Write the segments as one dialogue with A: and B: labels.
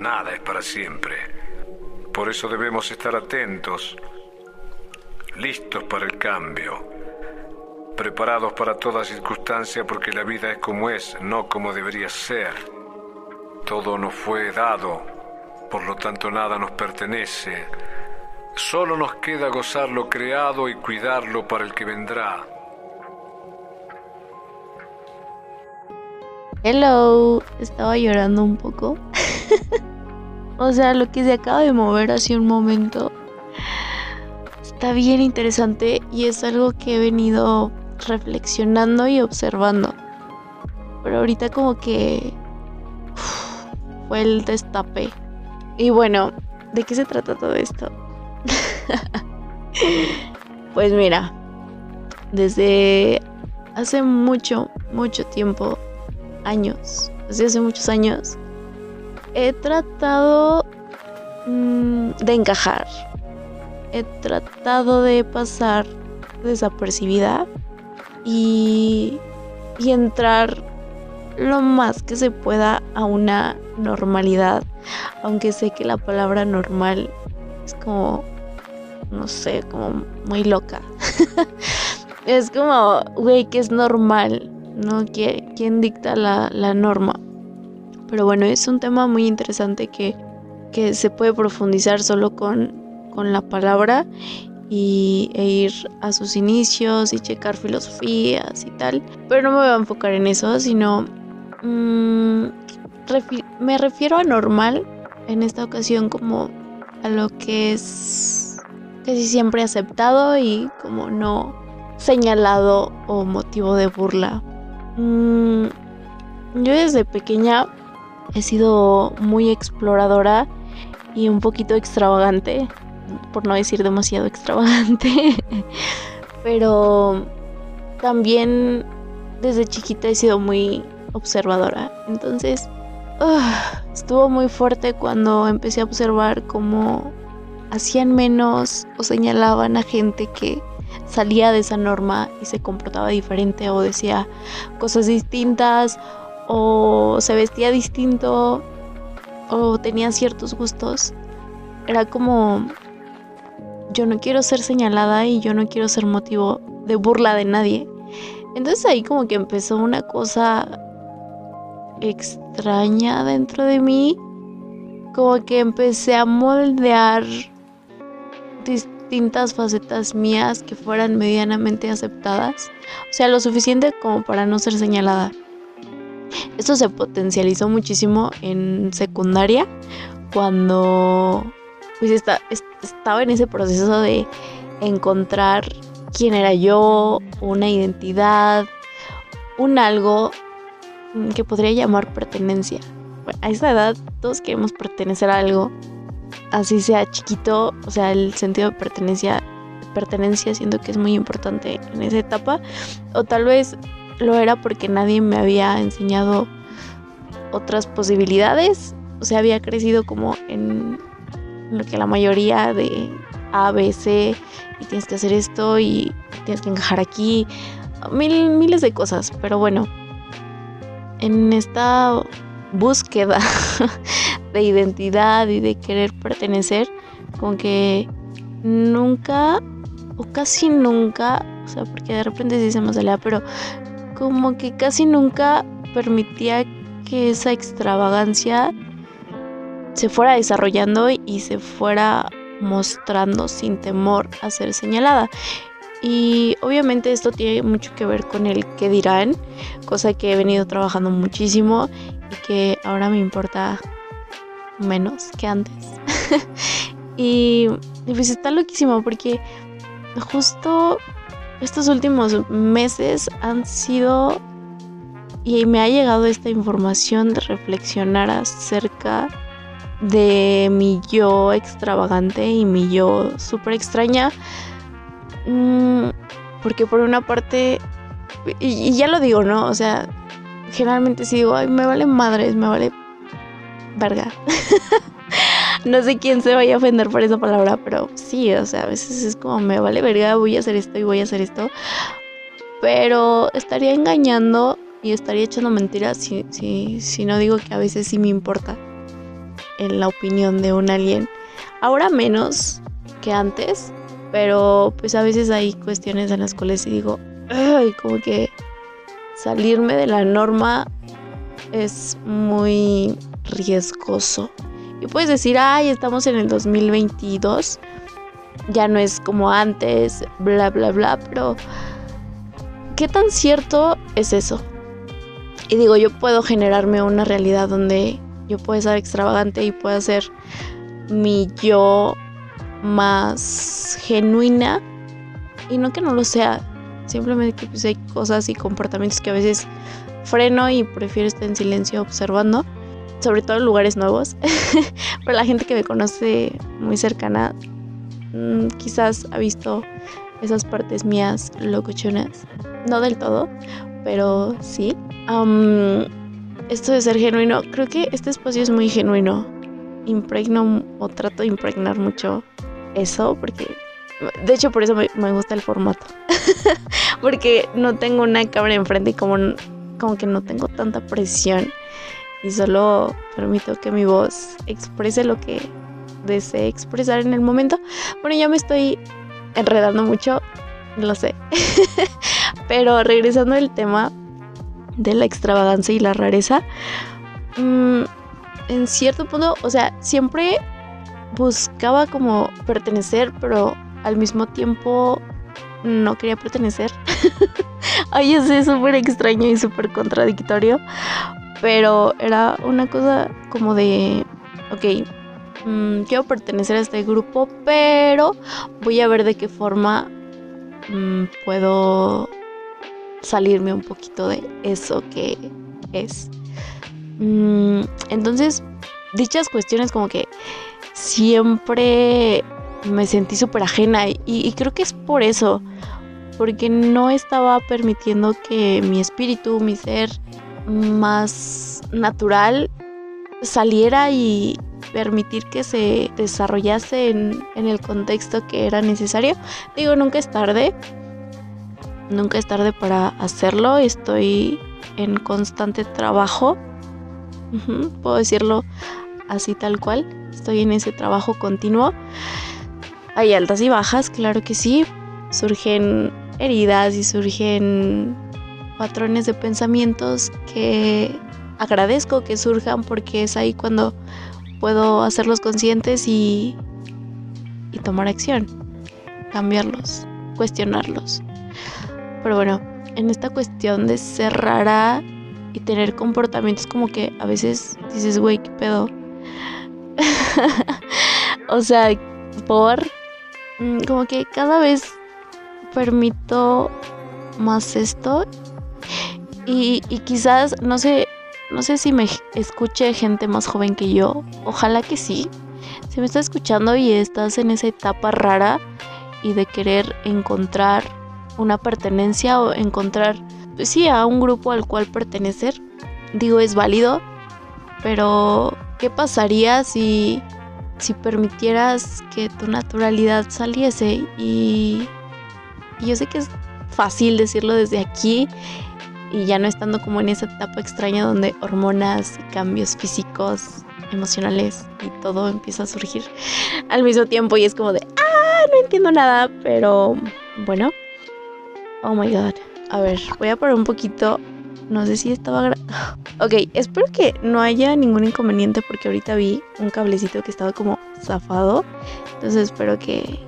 A: Nada es para siempre. Por eso debemos estar atentos, listos para el cambio, preparados para toda circunstancia porque la vida es como es, no como debería ser. Todo nos fue dado, por lo tanto nada nos pertenece. Solo nos queda gozar lo creado y cuidarlo para el que vendrá.
B: Hello, estaba llorando un poco. o sea, lo que se acaba de mover hace un momento está bien interesante y es algo que he venido reflexionando y observando. Pero ahorita como que fue el destape. Y bueno, ¿de qué se trata todo esto? pues mira, desde hace mucho, mucho tiempo años, desde hace muchos años, he tratado mm, de encajar. He tratado de pasar desapercibida y, y entrar lo más que se pueda a una normalidad. Aunque sé que la palabra normal es como, no sé, como muy loca. es como, güey, que es normal. ¿no? ¿Quién, dicta la, norma? Pero bueno, es un tema muy interesante que, se puede profundizar solo con, la palabra y, e ir a sus inicios y checar filosofías y tal. Pero no me voy a enfocar en eso, sino mm, me refiero a normal en esta ocasión como a lo que es casi siempre aceptado y como no señalado o motivo de burla Mm, yo desde pequeña he sido muy exploradora y un poquito extravagante, por no decir demasiado extravagante, pero también desde chiquita he sido muy observadora. Entonces, ah, estuvo muy fuerte cuando empecé a observar cómo hacían menos o señalaban a gente que salía de esa norma y se comportaba diferente o decía cosas distintas o se vestía distinto o tenía ciertos gustos. Era como yo no quiero ser señalada y yo no quiero ser motivo de burla de nadie. Entonces ahí como que empezó una cosa extraña dentro de mí. Como que empecé a moldear distintas facetas mías que fueran medianamente aceptadas, o sea, lo suficiente como para no ser señalada. Esto se potencializó muchísimo en secundaria, cuando pues estaba en ese proceso de encontrar quién era yo, una identidad, un algo que podría llamar pertenencia. a esa edad todos queremos pertenecer a algo así sea chiquito, o sea, el sentido de pertenencia, pertenencia siento que es muy importante en esa etapa, o tal vez lo era porque nadie me había enseñado otras posibilidades, o sea, había crecido como en lo que la mayoría de A, B, C, y tienes que hacer esto y tienes que encajar aquí, mil, miles de cosas, pero bueno, en esta búsqueda de identidad y de querer pertenecer, como que nunca o casi nunca, o sea, porque de repente sí se me salía, pero como que casi nunca permitía que esa extravagancia se fuera desarrollando y se fuera mostrando sin temor a ser señalada. Y obviamente esto tiene mucho que ver con el que dirán, cosa que he venido trabajando muchísimo y que ahora me importa menos que antes. y, pues está loquísimo porque justo estos últimos meses han sido y me ha llegado esta información de reflexionar acerca de mi yo extravagante y mi yo súper extraña. Mm, porque por una parte, y, ya lo digo, ¿no? O sea, generalmente si digo, ay, me vale madres, me vale verga. no sé quién se vaya a ofender por esa palabra, pero sí, o sea, a veces es como me vale verga, voy a hacer esto y voy a hacer esto. Pero estaría engañando y estaría echando mentiras si, no digo que a veces sí me importa. en la opinión de un alien. Ahora menos que antes, pero pues a veces hay cuestiones en las cuales digo, ay, como que salirme de la norma es muy riesgoso. Y puedes decir, ay, estamos en el 2022, ya no es como antes, bla, bla, bla, pero ¿qué tan cierto es eso? Y digo, yo puedo generarme una realidad donde yo puedo ser extravagante y puedo ser mi yo más genuina. Y no que no lo sea, simplemente que pues hay cosas y comportamientos que a veces freno y prefiero estar en silencio observando, sobre todo en lugares nuevos. Pero la gente que me conoce muy cercana mm, quizás ha visto esas partes mías locochonas. No del todo, pero sí. esto de ser genuino, creo que este espacio es muy genuino. Impregno o trato de impregnar mucho eso porque de hecho por eso me, me gusta el formato. porque no tengo una cámara enfrente y como como que no tengo tanta presión y solo permito que mi voz exprese lo que desee expresar en el momento. Bueno, ya me estoy enredando mucho, lo sé. Pero regresando al tema de la extravagancia y la rareza, mm, en cierto punto, o sea, siempre buscaba como pertenecer, pero al mismo tiempo no quería pertenecer. Ay, es súper extraño y súper contradictorio. Pero era una cosa como de, ok, mm, quiero pertenecer a este grupo, pero voy a ver de qué forma mm, puedo salirme un poquito de eso que es. Mm, entonces, dichas cuestiones como que siempre me sentí súper ajena y, creo que es por eso, porque no estaba permitiendo que mi espíritu, mi ser más natural saliera y permitir que se desarrollase en, en el contexto que era necesario. Digo, nunca es tarde, nunca es tarde para hacerlo, estoy en constante trabajo, puedo decirlo así tal cual, estoy en ese trabajo continuo. Hay altas y bajas, claro que sí. Surgen heridas y surgen patrones de pensamientos que agradezco que surjan porque es ahí cuando puedo hacerlos conscientes y, y tomar acción, cambiarlos, cuestionarlos. Pero bueno, en esta cuestión de ser rara y tener comportamientos como que a veces dices, güey, ¿qué pedo? o sea, por Mm, como que cada vez permito más esto y, quizás no sé no sé si me escuche gente más joven que yo ojalá que sí. Si me estás escuchando y estás en esa etapa rara y de querer encontrar una pertenencia o encontrar pues sí a un grupo al cual pertenecer digo es válido pero qué pasaría si si permitieras que tu naturalidad saliese y, yo sé que es fácil decirlo desde aquí y ya no estando como en esa etapa extraña donde hormonas y cambios físicos, emocionales y todo empieza a surgir al mismo tiempo y es como de, ah, no entiendo nada, pero bueno. Oh my god. A ver, voy a poner un poquito no sé si estaba... ok, espero que no haya ningún inconveniente porque ahorita vi un cablecito que estaba como zafado. Entonces espero que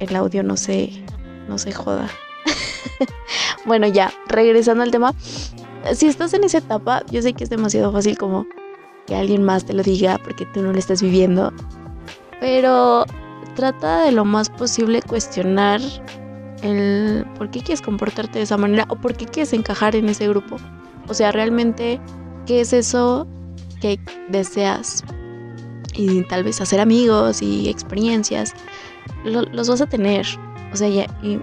B: el audio no se, no se joda. bueno, ya, regresando al tema. Si estás en esa etapa, yo sé que es demasiado fácil como que alguien más te lo diga porque tú no lo estás viviendo. Pero trata de lo más posible cuestionar el por qué quieres comportarte de esa manera o por qué quieres encajar en ese grupo. O sea, realmente, ¿qué es eso que deseas? Y tal vez hacer amigos y experiencias, los vas a tener. O sea, ya, y,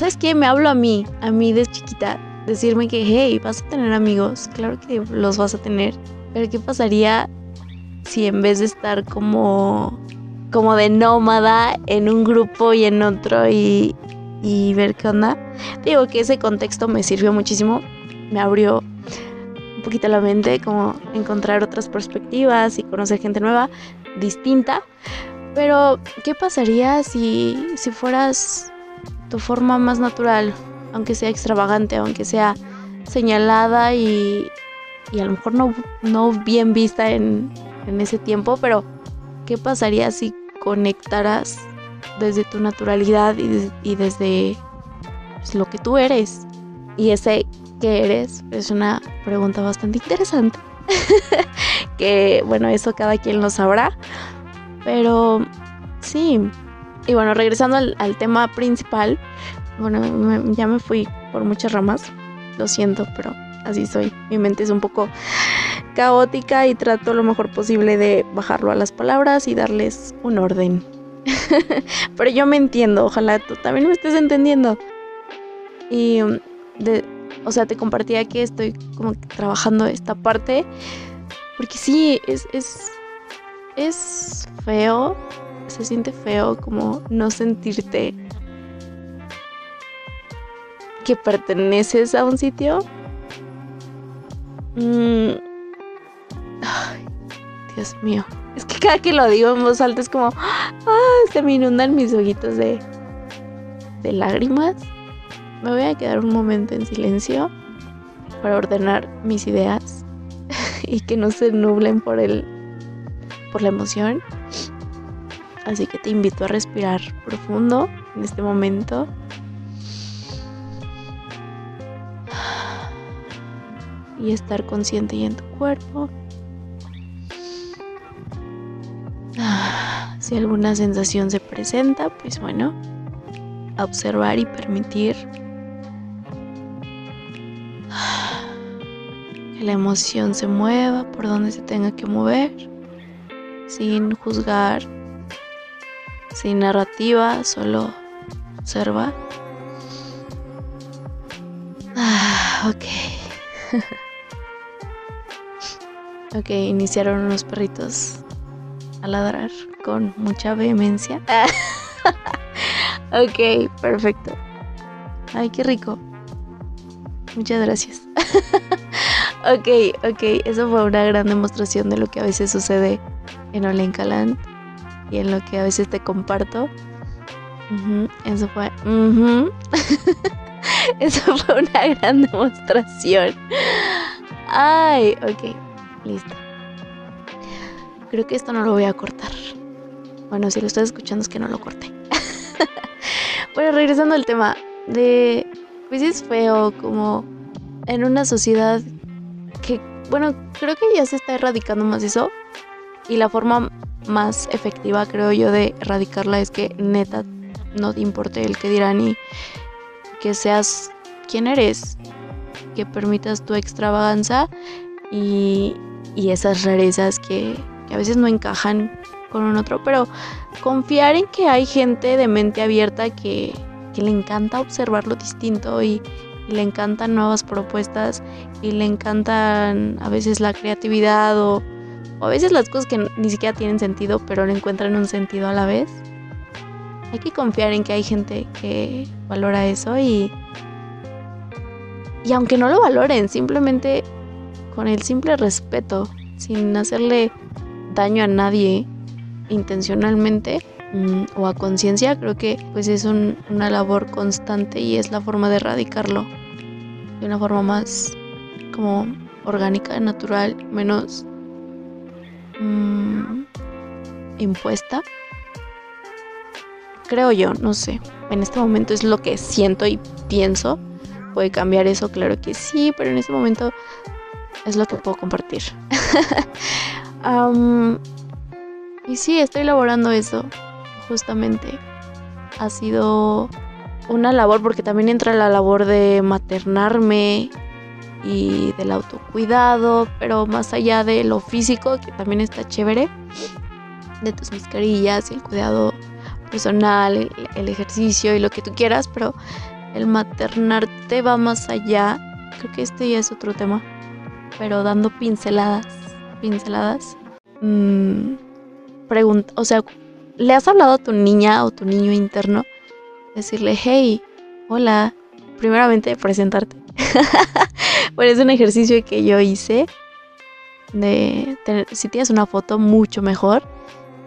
B: ¿sabes qué? Me hablo a mí, a mí de chiquita, decirme que, hey, vas a tener amigos, claro que los vas a tener. Pero ¿qué pasaría si en vez de estar como como de nómada en un grupo y en otro y, y ver qué onda. Digo que ese contexto me sirvió muchísimo, me abrió un poquito la mente, como encontrar otras perspectivas y conocer gente nueva, distinta. Pero, ¿qué pasaría si, si fueras tu forma más natural, aunque sea extravagante, aunque sea señalada y, y a lo mejor no, no bien vista en, en ese tiempo, pero ¿qué pasaría si conectaras desde tu naturalidad y, desde pues, lo que tú eres? Y ese que eres es una pregunta bastante interesante. que bueno, eso cada quien lo sabrá. Pero sí. Y bueno, regresando al, tema principal. Bueno, ya me fui por muchas ramas. Lo siento, pero así soy. Mi mente es un poco caótica y trato lo mejor posible de bajarlo a las palabras y darles un orden. Pero yo me entiendo, ojalá tú también me estés entendiendo. Y de, o sea, te compartía que estoy como trabajando esta parte. Porque sí, es, es, es feo. Se siente feo como no sentirte que perteneces a un sitio. Mm, Ay, Dios mío. Es que cada que lo digo en voz alta es como, ah, se me inundan mis ojitos de, de lágrimas. Me voy a quedar un momento en silencio para ordenar mis ideas y que no se nublen por el por la emoción. Así que te invito a respirar profundo en este momento. Y estar consciente y en tu cuerpo. Si alguna sensación se presenta, pues bueno, observar y permitir que la emoción se mueva por donde se tenga que mover, sin juzgar, sin narrativa, solo observa. Ah, ok. ok, iniciaron unos perritos a ladrar con mucha vehemencia. ok, perfecto. Ay, qué rico. Muchas gracias. ok, ok, eso fue una gran demostración de lo que a veces sucede en Olenkaland y en lo que a veces te comparto. Eso fue. eso fue una gran demostración. Ay, ok, listo. Creo que esto no lo voy a cortar. Bueno, si lo estás escuchando es que no lo corté. bueno, regresando al tema de... Pues es feo como en una sociedad que, bueno, creo que ya se está erradicando más eso. Y la forma más efectiva, creo yo, de erradicarla es que neta no te importe el que dirán y que seas quien eres. Que permitas tu extravaganza y, y esas rarezas que, a veces no encajan con un otro, pero confiar en que hay gente de mente abierta que, que le encanta observar lo distinto y, le encantan nuevas propuestas y le encantan a veces la creatividad o, o, a veces las cosas que ni siquiera tienen sentido, pero le encuentran un sentido a la vez. Hay que confiar en que hay gente que valora eso y, y aunque no lo valoren, simplemente con el simple respeto, sin hacerle daño a nadie intencionalmente mm, o a conciencia, creo que pues es una labor constante y es la forma de erradicarlo de una forma más como orgánica, natural, menos mm, impuesta. Creo yo, no sé. En este momento es lo que siento y pienso. Puede cambiar eso, claro que sí, pero en este momento es lo que puedo compartir. y sí, estoy elaborando eso, justamente. Ha sido una labor, porque también entra la labor de maternarme y del autocuidado, pero más allá de lo físico, que también está chévere, de tus mascarillas y el cuidado personal, el, ejercicio y lo que tú quieras, pero el maternarte va más allá. Creo que este ya es otro tema, pero dando pinceladas pinceladas. Mm, pregunta, o sea, ¿le has hablado a tu niña o tu niño interno? Decirle, hey, hola, primeramente presentarte. bueno, es un ejercicio que yo hice de si tienes una foto mucho mejor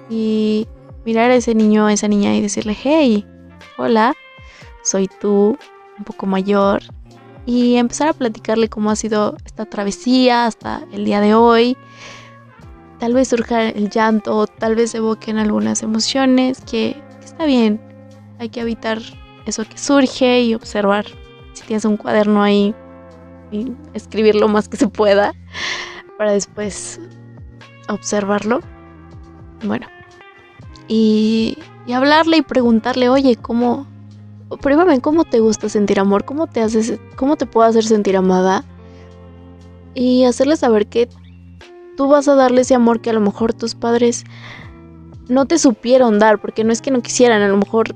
B: y mirar a ese niño, a esa niña y decirle, hey, hola, soy tú, un poco mayor, y empezar a platicarle cómo ha sido esta travesía hasta el día de hoy. Tal vez surja el llanto, tal vez evoquen algunas emociones, que, que está bien, hay que evitar eso que surge y observar. Si tienes un cuaderno ahí, y escribir lo más que se pueda para después observarlo. Bueno, y, hablarle y preguntarle, oye, ¿cómo, pruébame cómo te gusta sentir amor, cómo te haces, cómo te puedo hacer sentir amada y hacerle saber que tú vas a darle ese amor que a lo mejor tus padres no te supieron dar, porque no es que no quisieran, a lo mejor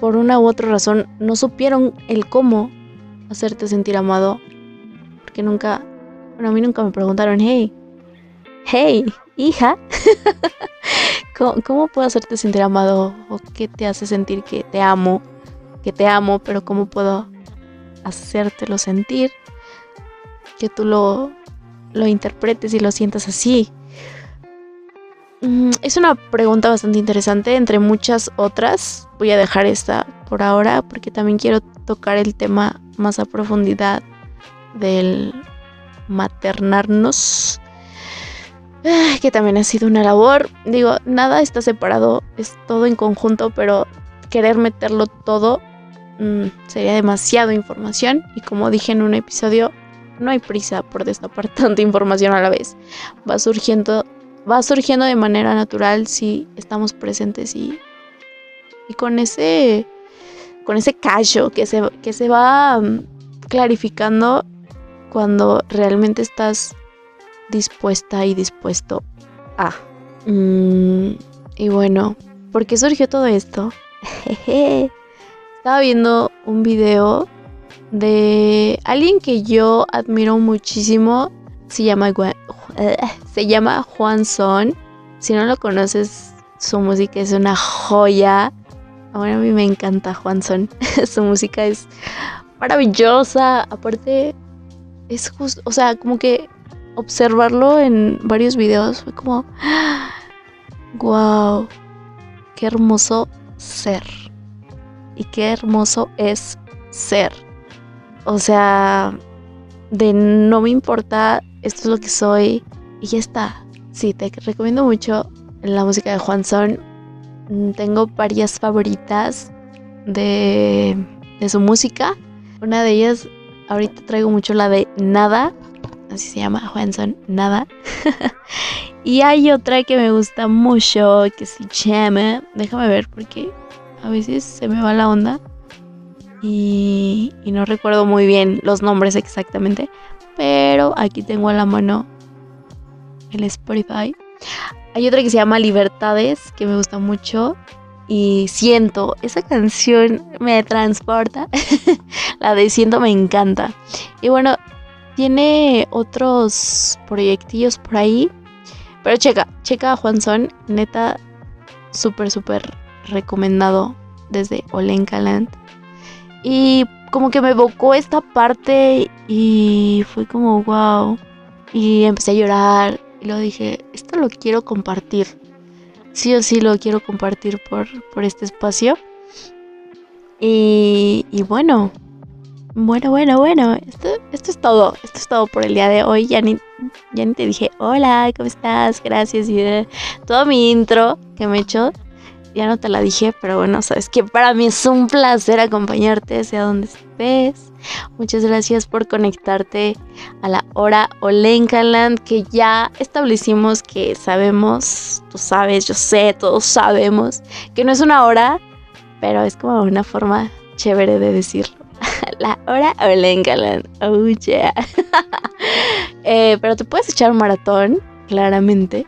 B: por una u otra razón no supieron el cómo hacerte sentir amado, porque nunca, bueno, a mí nunca me preguntaron, hey, hey, hija, ¿Cómo, puedo hacerte sentir amado? ¿O qué te hace sentir que te amo? Que te amo, pero ¿cómo puedo hacértelo sentir? Que tú lo, lo interpretes y lo sientas así. Mm, es una pregunta bastante interesante, entre muchas otras. Voy a dejar esta por ahora porque también quiero tocar el tema más a profundidad del maternarnos que también ha sido una labor. Digo, nada está separado, es todo en conjunto, pero querer meterlo todo mm, sería demasiado información. Y como dije en un episodio, no hay prisa por destapar tanta información a la vez. Va surgiendo, va surgiendo de manera natural si estamos presentes y, y con ese con ese callo que se, que se va mm, clarificando cuando realmente estás dispuesta y dispuesto a. Mm, y bueno, ¿por qué surgió todo esto? Estaba viendo un video de alguien que yo admiro muchísimo. Se llama, se llama Juan Son. Si no lo conoces, su música es una joya. Bueno, a mí me encanta Juan Son. su música es maravillosa. Aparte, es justo, o sea, como que observarlo en varios videos fue como, wow, qué hermoso ser. Y qué hermoso es ser. O sea, de no me importa, esto es lo que soy y ya está. Sí, te recomiendo mucho la música de Juan Son. Mm, tengo varias favoritas de, su música. Una de ellas, ahorita traigo mucho la de Nada, así se llama, Juanson, nada. y hay otra que me gusta mucho, que se llama, déjame ver porque a veces se me va la onda y, y no recuerdo muy bien los nombres exactamente, pero aquí tengo a la mano el Spotify. Hay otra que se llama Libertades, que me gusta mucho. Y siento, esa canción me transporta. la de siento me encanta. Y bueno, tiene otros proyectillos por ahí. Pero checa, checa a Juan Son. Neta, súper, súper recomendado desde Olenkaland. Y como que me evocó esta parte y fue como wow. Y empecé a llorar y lo dije, esto lo quiero compartir. Sí o sí lo quiero compartir por, por este espacio. Y, y bueno, bueno, bueno, bueno, esto, esto es todo, esto es todo por el día de hoy. Ya ni, ya ni te dije, hola, ¿cómo estás? Gracias. Y todo mi intro que me he hecho, ya no te la dije, pero bueno, sabes que para mí es un placer acompañarte, sea donde estés. Muchas gracias por conectarte a la hora Olenkaland, que ya establecimos que sabemos, tú sabes, yo sé, todos sabemos, que no es una hora, pero es como una forma chévere de decirlo. la hora Olengaland. Oh yeah. Eh, pero te puedes echar un maratón, claramente,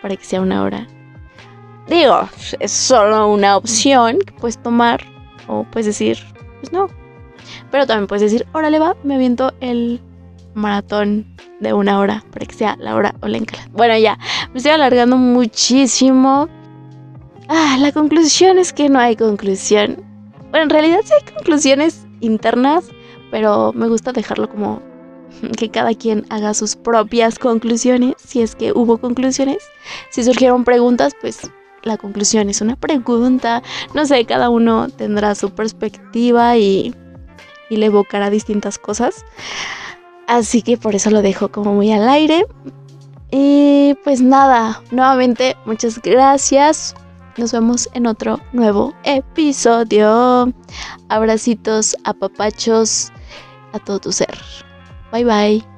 B: para que sea una hora. Digo, es solo una opción que puedes tomar. O puedes decir, pues no. Pero también puedes decir, órale va, me aviento el maratón de una hora para que sea la hora Olengaland. Bueno, ya, me estoy alargando muchísimo. Ah, la conclusión es que no hay conclusión. Bueno, en realidad sí hay conclusiones internas, pero me gusta dejarlo como que cada quien haga sus propias conclusiones, si es que hubo conclusiones. Si surgieron preguntas, pues la conclusión es una pregunta. No sé, cada uno tendrá su perspectiva y, y le evocará distintas cosas. Así que por eso lo dejo como muy al aire. Y pues nada, nuevamente muchas gracias. Nos vemos en otro nuevo episodio. Abracitos, apapachos a todo tu ser. Bye bye.